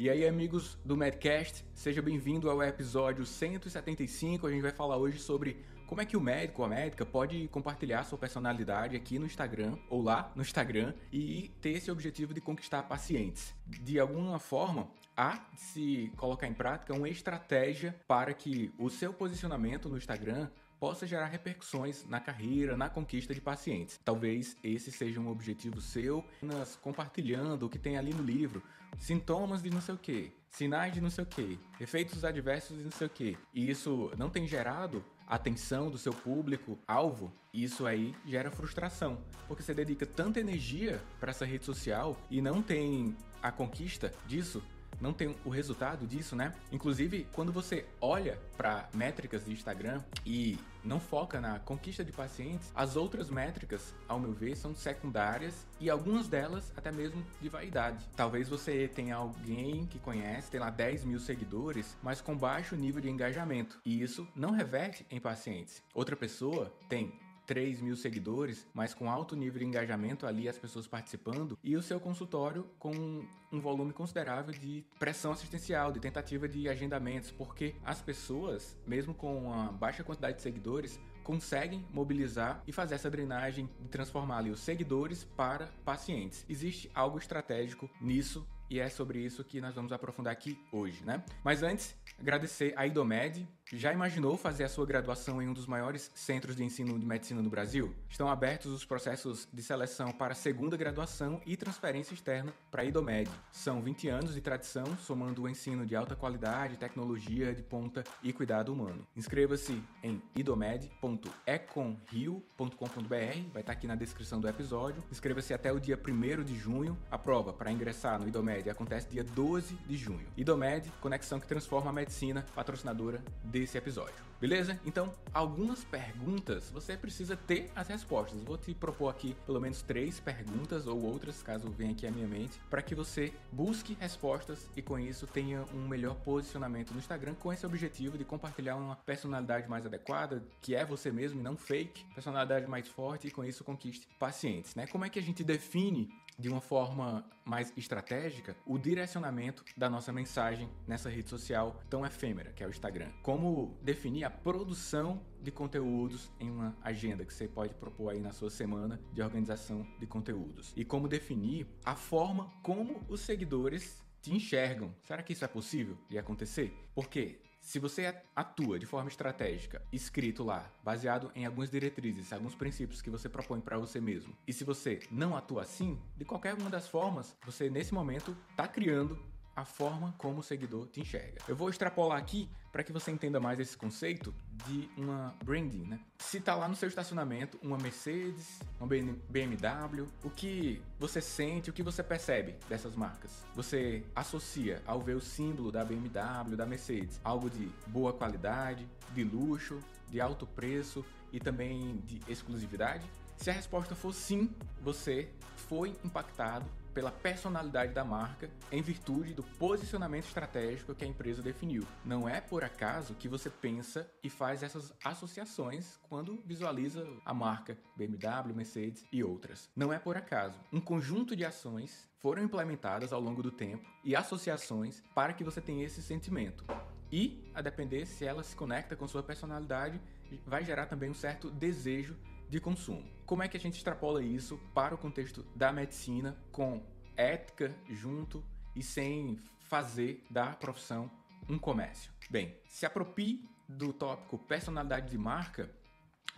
E aí, amigos do Medcast, seja bem-vindo ao episódio 175. A gente vai falar hoje sobre como é que o médico ou a médica pode compartilhar sua personalidade aqui no Instagram ou lá no Instagram e ter esse objetivo de conquistar pacientes. De alguma forma, há de se colocar em prática uma estratégia para que o seu posicionamento no Instagram possa gerar repercussões na carreira, na conquista de pacientes. Talvez esse seja um objetivo seu, nas compartilhando o que tem ali no livro, sintomas de não sei o que, sinais de não sei o que, efeitos adversos de não sei o que. E isso não tem gerado atenção do seu público alvo, isso aí gera frustração, porque você dedica tanta energia para essa rede social e não tem a conquista disso, não tem o resultado disso, né? Inclusive, quando você olha para métricas de Instagram e não foca na conquista de pacientes, as outras métricas, ao meu ver, são secundárias e algumas delas até mesmo de vaidade. Talvez você tenha alguém que conhece, tem lá 10 mil seguidores, mas com baixo nível de engajamento, e isso não reverte em pacientes. Outra pessoa tem 3 mil seguidores, mas com alto nível de engajamento ali, as pessoas participando, e o seu consultório com um volume considerável de pressão assistencial, de tentativa de agendamentos, porque as pessoas, mesmo com uma baixa quantidade de seguidores, conseguem mobilizar e fazer essa drenagem de transformar ali os seguidores para pacientes. Existe algo estratégico nisso e é sobre isso que nós vamos aprofundar aqui hoje, né? Mas antes, agradecer a Idomed já imaginou fazer a sua graduação em um dos maiores centros de ensino de medicina no Brasil? Estão abertos os processos de seleção para segunda graduação e transferência externa para a IDOMED. São 20 anos de tradição, somando o ensino de alta qualidade, tecnologia de ponta e cuidado humano. Inscreva-se em idomed.econrio.com.br, vai estar aqui na descrição do episódio. Inscreva-se até o dia 1 de junho. A prova para ingressar no IDOMED acontece dia 12 de junho. IDOMED, conexão que transforma a medicina, patrocinadora de desse episódio. Beleza? Então, algumas perguntas você precisa ter as respostas. Vou te propor aqui pelo menos três perguntas ou outras, caso venha aqui à minha mente, para que você busque respostas e com isso tenha um melhor posicionamento no Instagram com esse objetivo de compartilhar uma personalidade mais adequada, que é você mesmo não fake, personalidade mais forte e com isso conquiste pacientes, né? Como é que a gente define de uma forma mais estratégica o direcionamento da nossa mensagem nessa rede social tão efêmera que é o Instagram. Como definir a produção de conteúdos em uma agenda que você pode propor aí na sua semana de organização de conteúdos. E como definir a forma como os seguidores te enxergam. Será que isso é possível de acontecer? Porque se você atua de forma estratégica, escrito lá, baseado em algumas diretrizes, alguns princípios que você propõe para você mesmo, e se você não atua assim, de qualquer uma das formas, você nesse momento está criando a forma como o seguidor te enxerga. Eu vou extrapolar aqui para que você entenda mais esse conceito de uma branding, né? Se tá lá no seu estacionamento uma Mercedes, uma BMW, o que você sente, o que você percebe dessas marcas? Você associa ao ver o símbolo da BMW, da Mercedes, algo de boa qualidade, de luxo, de alto preço e também de exclusividade? Se a resposta for sim, você foi impactado pela personalidade da marca em virtude do posicionamento estratégico que a empresa definiu. Não é por acaso que você pensa e faz essas associações quando visualiza a marca BMW, Mercedes e outras. Não é por acaso. Um conjunto de ações foram implementadas ao longo do tempo e associações para que você tenha esse sentimento. E, a depender se ela se conecta com sua personalidade, vai gerar também um certo desejo de consumo. Como é que a gente extrapola isso para o contexto da medicina com ética junto e sem fazer da profissão um comércio? Bem, se apropie do tópico personalidade de marca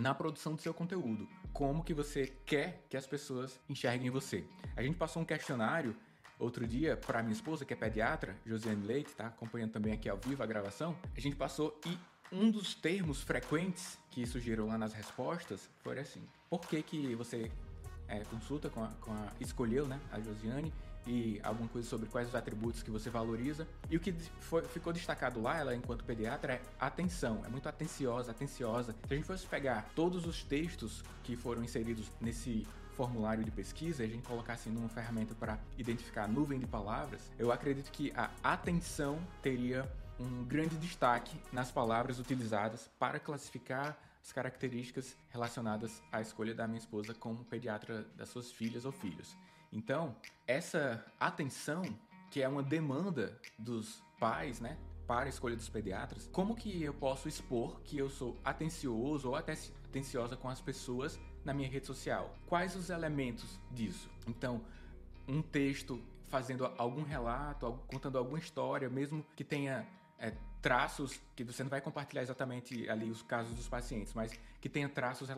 na produção do seu conteúdo. Como que você quer que as pessoas enxerguem você? A gente passou um questionário outro dia para minha esposa, que é pediatra, Josiane Leite, tá acompanhando também aqui ao vivo a gravação. A gente passou e um dos termos frequentes que surgiram lá nas respostas foi assim: por que, que você é, consulta com a, com a, escolheu, né, a Josiane, e alguma coisa sobre quais os atributos que você valoriza. E o que foi, ficou destacado lá, ela enquanto pediatra, é atenção. É muito atenciosa, atenciosa. Se a gente fosse pegar todos os textos que foram inseridos nesse formulário de pesquisa e a gente colocasse numa ferramenta para identificar a nuvem de palavras, eu acredito que a atenção teria um grande destaque nas palavras utilizadas para classificar as características relacionadas à escolha da minha esposa como pediatra das suas filhas ou filhos. Então, essa atenção que é uma demanda dos pais, né? Para a escolha dos pediatras, como que eu posso expor que eu sou atencioso ou até atenciosa com as pessoas na minha rede social? Quais os elementos disso? Então, um texto fazendo algum relato, contando alguma história, mesmo que tenha é, traços que você não vai compartilhar exatamente ali os casos dos pacientes, mas que tenha traços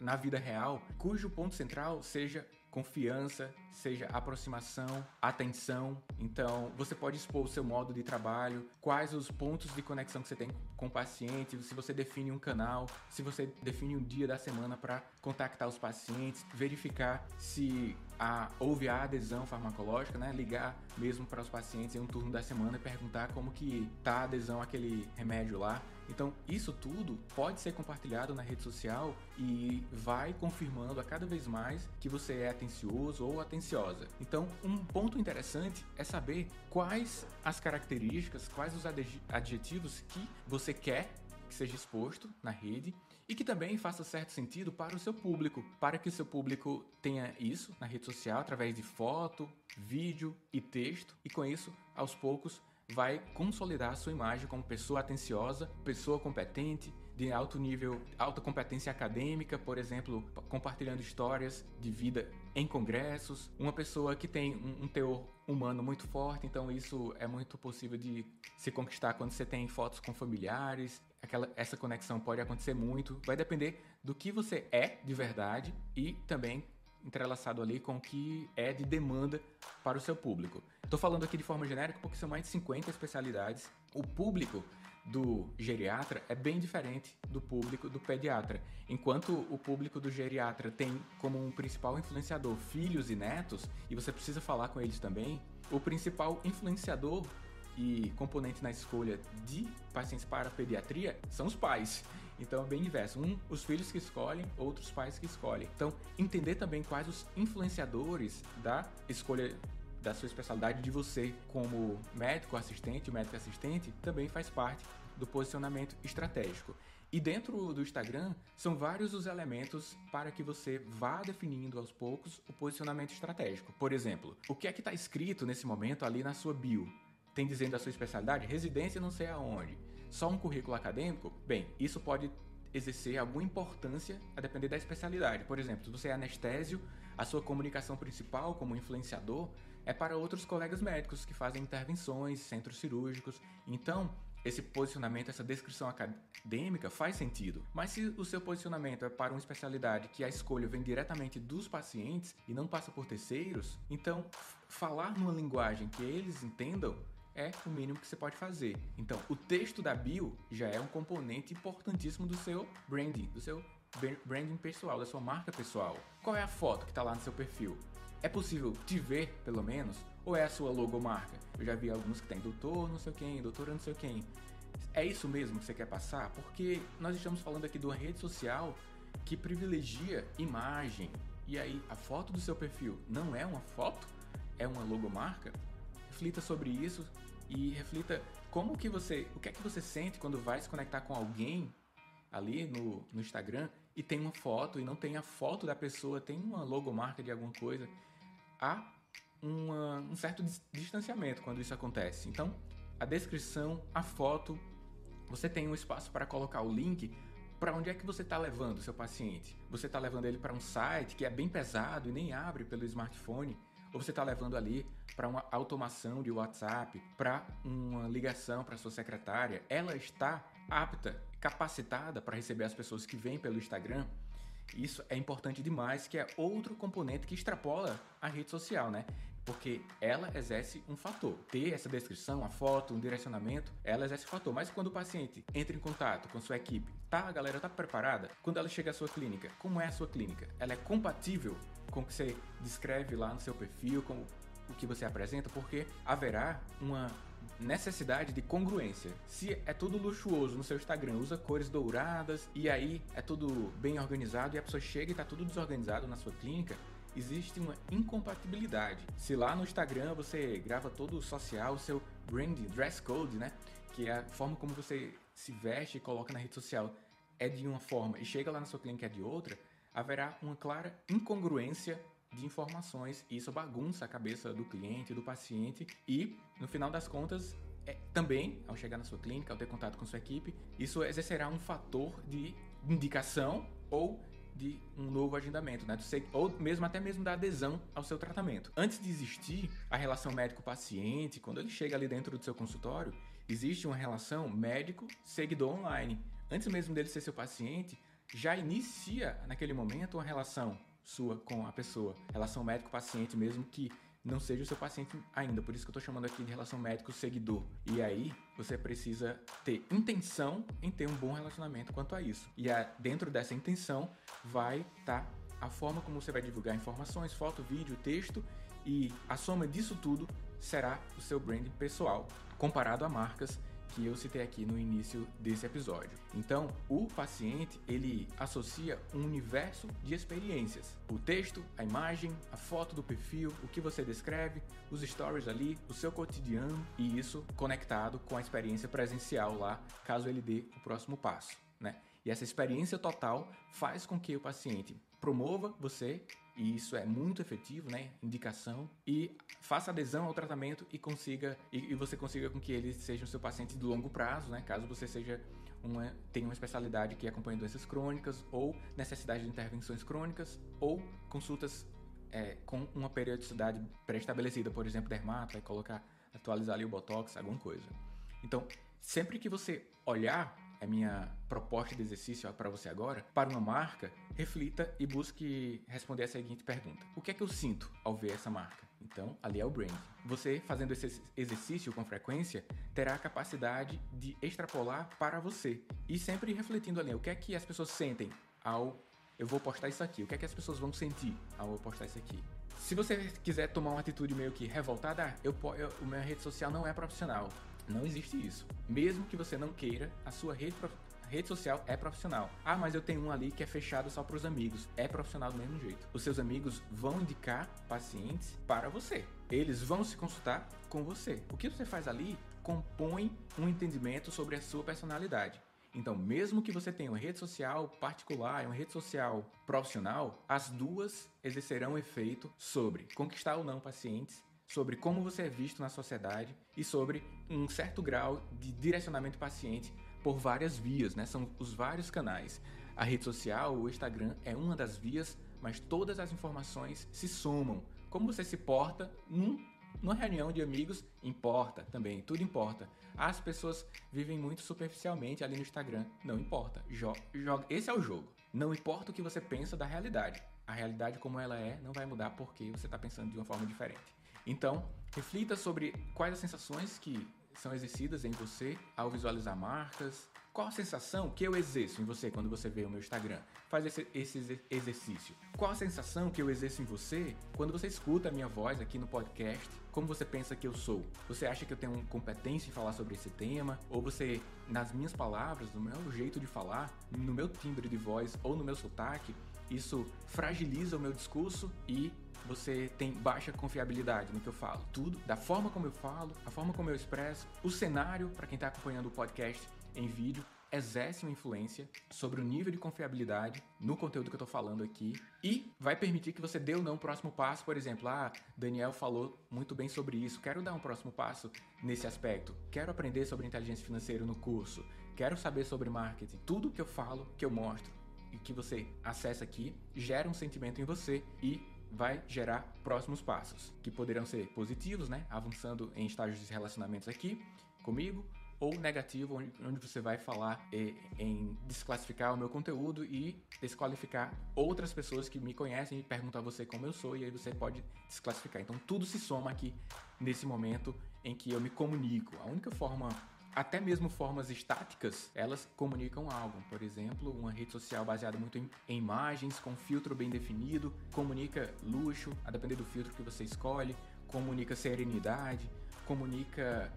na vida real, cujo ponto central seja confiança, seja aproximação, atenção. Então, você pode expor o seu modo de trabalho, quais os pontos de conexão que você tem com o paciente, se você define um canal, se você define um dia da semana para contactar os pacientes, verificar se a, houve a adesão farmacológica, né? Ligar mesmo para os pacientes em um turno da semana e perguntar como que tá a adesão àquele remédio lá. Então, isso tudo pode ser compartilhado na rede social e vai confirmando a cada vez mais que você é atencioso ou atenciosa. Então, um ponto interessante é saber quais as características, quais os adjetivos que você quer que seja exposto na rede e que também faça certo sentido para o seu público, para que o seu público tenha isso na rede social através de foto, vídeo e texto, e com isso, aos poucos, vai consolidar a sua imagem como pessoa atenciosa, pessoa competente, de alto nível, alta competência acadêmica, por exemplo, compartilhando histórias de vida em congressos, uma pessoa que tem um, um teor humano muito forte, então isso é muito possível de se conquistar quando você tem fotos com familiares. Aquela, essa conexão pode acontecer muito, vai depender do que você é de verdade e também entrelaçado ali com o que é de demanda para o seu público. Estou falando aqui de forma genérica porque são mais de 50 especialidades. O público do geriatra é bem diferente do público do pediatra. Enquanto o público do geriatra tem como um principal influenciador filhos e netos, e você precisa falar com eles também, o principal influenciador e componente na escolha de pacientes para pediatria são os pais. Então é bem inverso. Um, os filhos que escolhem, outros pais que escolhem. Então, entender também quais os influenciadores da escolha da sua especialidade de você como médico assistente, médico assistente, também faz parte do posicionamento estratégico. E dentro do Instagram são vários os elementos para que você vá definindo aos poucos o posicionamento estratégico. Por exemplo, o que é que está escrito nesse momento ali na sua bio? Tem dizendo a sua especialidade? Residência não sei aonde. Só um currículo acadêmico? Bem, isso pode exercer alguma importância a depender da especialidade. Por exemplo, se você é anestésio, a sua comunicação principal como influenciador é para outros colegas médicos que fazem intervenções, centros cirúrgicos. Então, esse posicionamento, essa descrição acadêmica faz sentido. Mas se o seu posicionamento é para uma especialidade que a escolha vem diretamente dos pacientes e não passa por terceiros, então falar numa linguagem que eles entendam é o mínimo que você pode fazer. Então, o texto da bio já é um componente importantíssimo do seu branding, do seu branding pessoal, da sua marca pessoal. Qual é a foto que está lá no seu perfil? É possível te ver, pelo menos? Ou é a sua logomarca? Eu já vi alguns que tem doutor não sei quem, doutora não sei quem. É isso mesmo que você quer passar? Porque nós estamos falando aqui de uma rede social que privilegia imagem. E aí, a foto do seu perfil não é uma foto? É uma logomarca? Reflita sobre isso e reflita como que você, o que é que você sente quando vai se conectar com alguém ali no, no Instagram e tem uma foto e não tem a foto da pessoa, tem uma logomarca de alguma coisa há uma, um certo distanciamento quando isso acontece. Então, a descrição, a foto, você tem um espaço para colocar o link para onde é que você está levando o seu paciente. Você está levando ele para um site que é bem pesado e nem abre pelo smartphone, ou você está levando ali para uma automação de WhatsApp, para uma ligação para sua secretária. Ela está apta, capacitada para receber as pessoas que vêm pelo Instagram. Isso é importante demais, que é outro componente que extrapola a rede social, né? Porque ela exerce um fator. Ter essa descrição, a foto, um direcionamento, ela exerce um fator. Mas quando o paciente entra em contato com sua equipe, tá, a galera tá preparada? Quando ela chega à sua clínica, como é a sua clínica? Ela é compatível com o que você descreve lá no seu perfil, com o que você apresenta? Porque haverá uma necessidade de congruência. Se é tudo luxuoso no seu Instagram, usa cores douradas e aí é tudo bem organizado e a pessoa chega e está tudo desorganizado na sua clínica, existe uma incompatibilidade. Se lá no Instagram você grava todo o social, o seu branding, dress code, né, que é a forma como você se veste e coloca na rede social é de uma forma e chega lá na sua clínica é de outra, haverá uma clara incongruência de informações. E isso bagunça a cabeça do cliente, do paciente e, no final das contas, é, também, ao chegar na sua clínica, ao ter contato com sua equipe, isso exercerá um fator de indicação ou de um novo agendamento, né? Ou mesmo até mesmo da adesão ao seu tratamento. Antes de existir a relação médico-paciente, quando ele chega ali dentro do seu consultório, existe uma relação médico-seguidor online. Antes mesmo dele ser seu paciente, já inicia naquele momento uma relação sua com a pessoa, relação médico-paciente mesmo que não seja o seu paciente ainda. Por isso que eu estou chamando aqui de relação médico-seguidor. E aí você precisa ter intenção em ter um bom relacionamento quanto a isso. E a, dentro dessa intenção vai estar tá a forma como você vai divulgar informações, foto, vídeo, texto e a soma disso tudo será o seu branding pessoal, comparado a marcas que eu citei aqui no início desse episódio. Então, o paciente, ele associa um universo de experiências. O texto, a imagem, a foto do perfil, o que você descreve, os stories ali, o seu cotidiano e isso conectado com a experiência presencial lá, caso ele dê o próximo passo, né? E essa experiência total faz com que o paciente promova você e isso é muito efetivo, né? Indicação e faça adesão ao tratamento e consiga e, e você consiga com que ele seja o seu paciente de longo prazo, né? Caso você seja uma tenha uma especialidade que acompanha doenças crônicas ou necessidade de intervenções crônicas ou consultas é, com uma periodicidade pré-estabelecida, por exemplo, dermato, vai colocar atualizar ali o botox, alguma coisa. Então, sempre que você olhar a minha proposta de exercício para você agora, para uma marca, reflita e busque responder a seguinte pergunta: O que é que eu sinto ao ver essa marca? Então, ali é o brand. Você fazendo esse exercício com frequência terá a capacidade de extrapolar para você e sempre refletindo ali o que é que as pessoas sentem ao eu vou postar isso aqui, o que é que as pessoas vão sentir ao eu postar isso aqui. Se você quiser tomar uma atitude meio que revoltada, eu, eu, minha rede social não é profissional. Não existe isso. Mesmo que você não queira, a sua rede, rede social é profissional. Ah, mas eu tenho um ali que é fechado só para os amigos. É profissional do mesmo jeito. Os seus amigos vão indicar pacientes para você. Eles vão se consultar com você. O que você faz ali compõe um entendimento sobre a sua personalidade. Então, mesmo que você tenha uma rede social particular e uma rede social profissional, as duas exercerão efeito sobre conquistar ou não pacientes sobre como você é visto na sociedade e sobre um certo grau de direcionamento paciente por várias vias, né? São os vários canais. A rede social, o Instagram é uma das vias, mas todas as informações se somam. Como você se porta num, numa reunião de amigos importa também, tudo importa. As pessoas vivem muito superficialmente ali no Instagram, não importa. Joga. Esse é o jogo. Não importa o que você pensa da realidade. A realidade como ela é não vai mudar porque você está pensando de uma forma diferente. Então, reflita sobre quais as sensações que são exercidas em você ao visualizar marcas. Qual a sensação que eu exerço em você quando você vê o meu Instagram? Faz esse, esse exercício. Qual a sensação que eu exerço em você quando você escuta a minha voz aqui no podcast? Como você pensa que eu sou? Você acha que eu tenho competência em falar sobre esse tema? Ou você, nas minhas palavras, no meu jeito de falar, no meu timbre de voz ou no meu sotaque, isso fragiliza o meu discurso e você tem baixa confiabilidade no que eu falo. Tudo, da forma como eu falo, a forma como eu expresso, o cenário, para quem está acompanhando o podcast em vídeo, exerce uma influência sobre o nível de confiabilidade no conteúdo que eu estou falando aqui e vai permitir que você dê ou não o próximo passo. Por exemplo, ah, Daniel falou muito bem sobre isso, quero dar um próximo passo nesse aspecto, quero aprender sobre inteligência financeira no curso, quero saber sobre marketing. Tudo que eu falo, que eu mostro que você acessa aqui, gera um sentimento em você e vai gerar próximos passos, que poderão ser positivos, né, avançando em estágios de relacionamentos aqui comigo, ou negativo, onde você vai falar em desclassificar o meu conteúdo e desqualificar outras pessoas que me conhecem e perguntam a você como eu sou, e aí você pode desclassificar. Então tudo se soma aqui nesse momento em que eu me comunico. A única forma até mesmo formas estáticas, elas comunicam algo. Por exemplo, uma rede social baseada muito em, imagens, com filtro bem definido, comunica luxo, a depender do filtro que você escolhe, comunica serenidade, comunica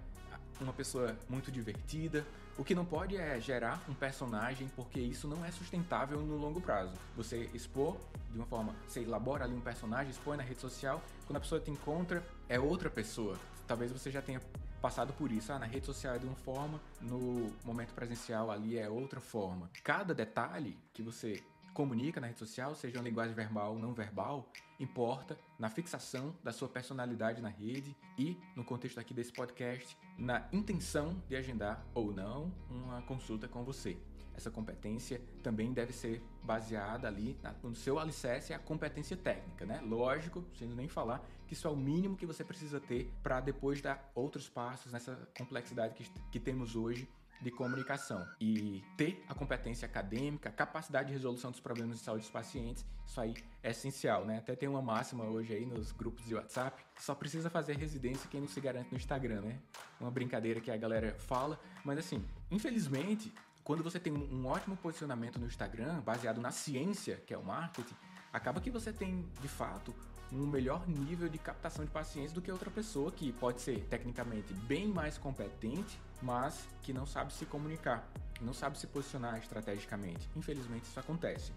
uma pessoa muito divertida. O que não pode é gerar um personagem, porque isso não é sustentável no longo prazo. Você expor de uma forma, você elabora ali um personagem, expõe na rede social, quando a pessoa te encontra, é outra pessoa. Talvez você já tenha passado por isso. Ah, na rede social é de uma forma, no momento presencial ali é outra forma. Cada detalhe que você comunica na rede social, seja uma linguagem verbal ou não verbal, importa na fixação da sua personalidade na rede e, no contexto aqui desse podcast, na intenção de agendar ou não uma consulta com você. Essa competência também deve ser baseada ali no seu alicerce, a competência técnica, né? Lógico, sem nem falar que isso é o mínimo que você precisa ter para depois dar outros passos nessa complexidade que, que temos hoje de comunicação e ter a competência acadêmica, a capacidade de resolução dos problemas de saúde dos pacientes, isso aí é essencial, né? Até tem uma máxima hoje aí nos grupos de WhatsApp, só precisa fazer residência quem não se garante no Instagram, né? Uma brincadeira que a galera fala, mas assim, infelizmente, quando você tem um ótimo posicionamento no Instagram, baseado na ciência, que é o marketing, acaba que você tem, de fato, um melhor nível de captação de pacientes do que outra pessoa que pode ser tecnicamente bem mais competente, mas que não sabe se comunicar, não sabe se posicionar estrategicamente. Infelizmente isso acontece.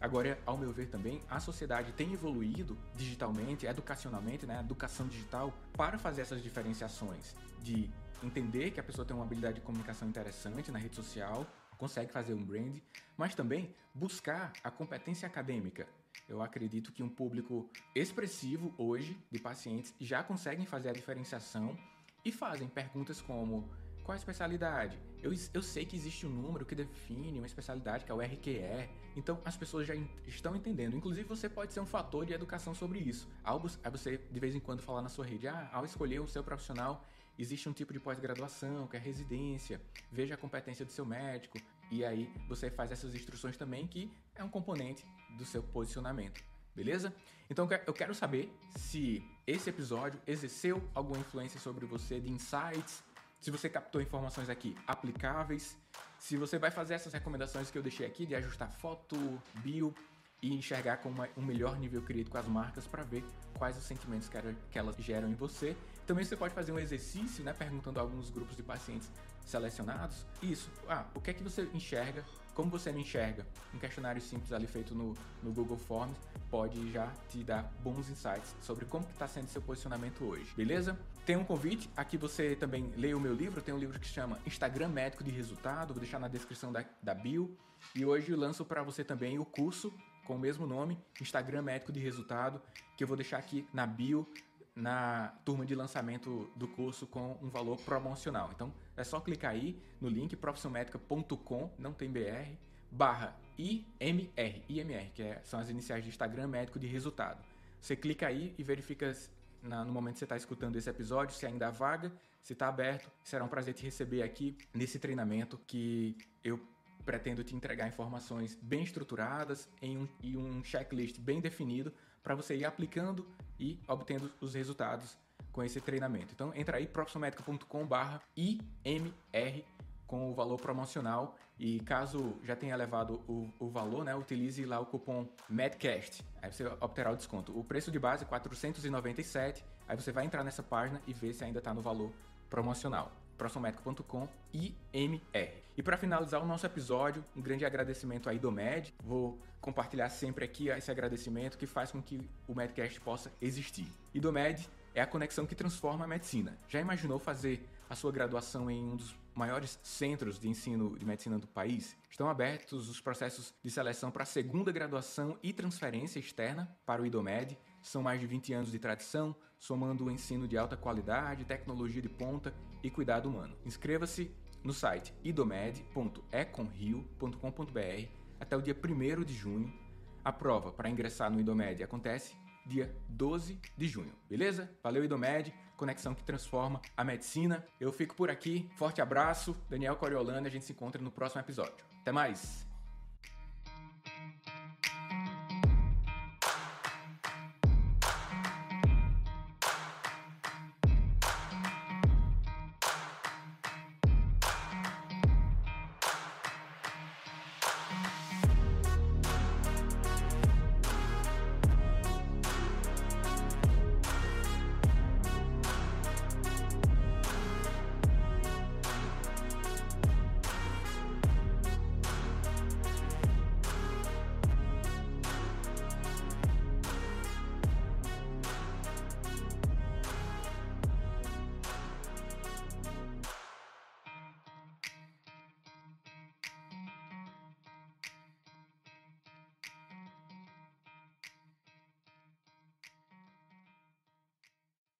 Agora, ao meu ver também, a sociedade tem evoluído digitalmente, educacionalmente, né, educação digital, para fazer essas diferenciações de entender que a pessoa tem uma habilidade de comunicação interessante na rede social, consegue fazer um brand, mas também buscar a competência acadêmica, eu acredito que um público expressivo hoje de pacientes já conseguem fazer a diferenciação e fazem perguntas como qual a especialidade? Eu, eu sei que existe um número que define uma especialidade, que é o RQE, então as pessoas já estão entendendo. Inclusive, você pode ser um fator de educação sobre isso. Ao você, de vez em quando, falar na sua rede, ah, ao escolher o seu profissional, existe um tipo de pós-graduação, que é residência, veja a competência do seu médico, e aí você faz essas instruções também, que é um componente do seu posicionamento. Beleza? Então eu quero saber se esse episódio exerceu alguma influência sobre você de insights, se você captou informações aqui aplicáveis, se você vai fazer essas recomendações que eu deixei aqui de ajustar foto, bio e enxergar com uma, um melhor nível crítico as marcas para ver quais os sentimentos que, era, que, elas geram em você. Também você pode fazer um exercício, né, perguntando a alguns grupos de pacientes selecionados. Isso, ah, o que é que você enxerga? Como você me enxerga? Um questionário simples ali feito no, no Google Forms pode já te dar bons insights sobre como está sendo seu posicionamento hoje, beleza? Tem um convite, aqui você também lê o meu livro, tem um livro que chama Instagram Médico de Resultado, vou deixar na descrição da, da bio. E hoje lanço para você também o curso com o mesmo nome, Instagram Médico de Resultado, que eu vou deixar aqui na bio, na turma de lançamento do curso com um valor promocional. Então é só clicar aí no link profissionmedica.com, não tem BR, barra IMR, IMR, que é, são as iniciais de Instagram Médico de Resultado. Você clica aí e verifica na, no momento que você está escutando esse episódio, se ainda há vaga, se está aberto. Será um prazer te receber aqui nesse treinamento que eu pretendo te entregar informações bem estruturadas em um, e um checklist bem definido para você ir aplicando e obtendo os resultados com esse treinamento. Então entra aí profissionalmedica.com/imr com o valor promocional e caso já tenha levado o, o valor, né, utilize lá o cupom MEDCAST. Aí você obterá o desconto. O preço de base é 497. Aí você vai entrar nessa página e ver se ainda está no valor promocional proximomédico.com IMR. E para finalizar o nosso episódio, um grande agradecimento à Idomed. Vou compartilhar sempre aqui esse agradecimento que faz com que o Medcast possa existir. Idomed é a conexão que transforma a medicina. Já imaginou fazer a sua graduação em um dos maiores centros de ensino de medicina do país? Estão abertos os processos de seleção para segunda graduação e transferência externa para o Idomed. São mais de 20 anos de tradição, somando o ensino de alta qualidade, tecnologia de ponta e cuidado humano. Inscreva-se no site idomed.econrio.com.br até o dia 1 de junho. A prova para ingressar no Idomed acontece dia 12 de junho, beleza? Valeu Idomed, conexão que transforma a medicina. Eu fico por aqui, forte abraço, Daniel Coriolano, a gente se encontra no próximo episódio. Até mais!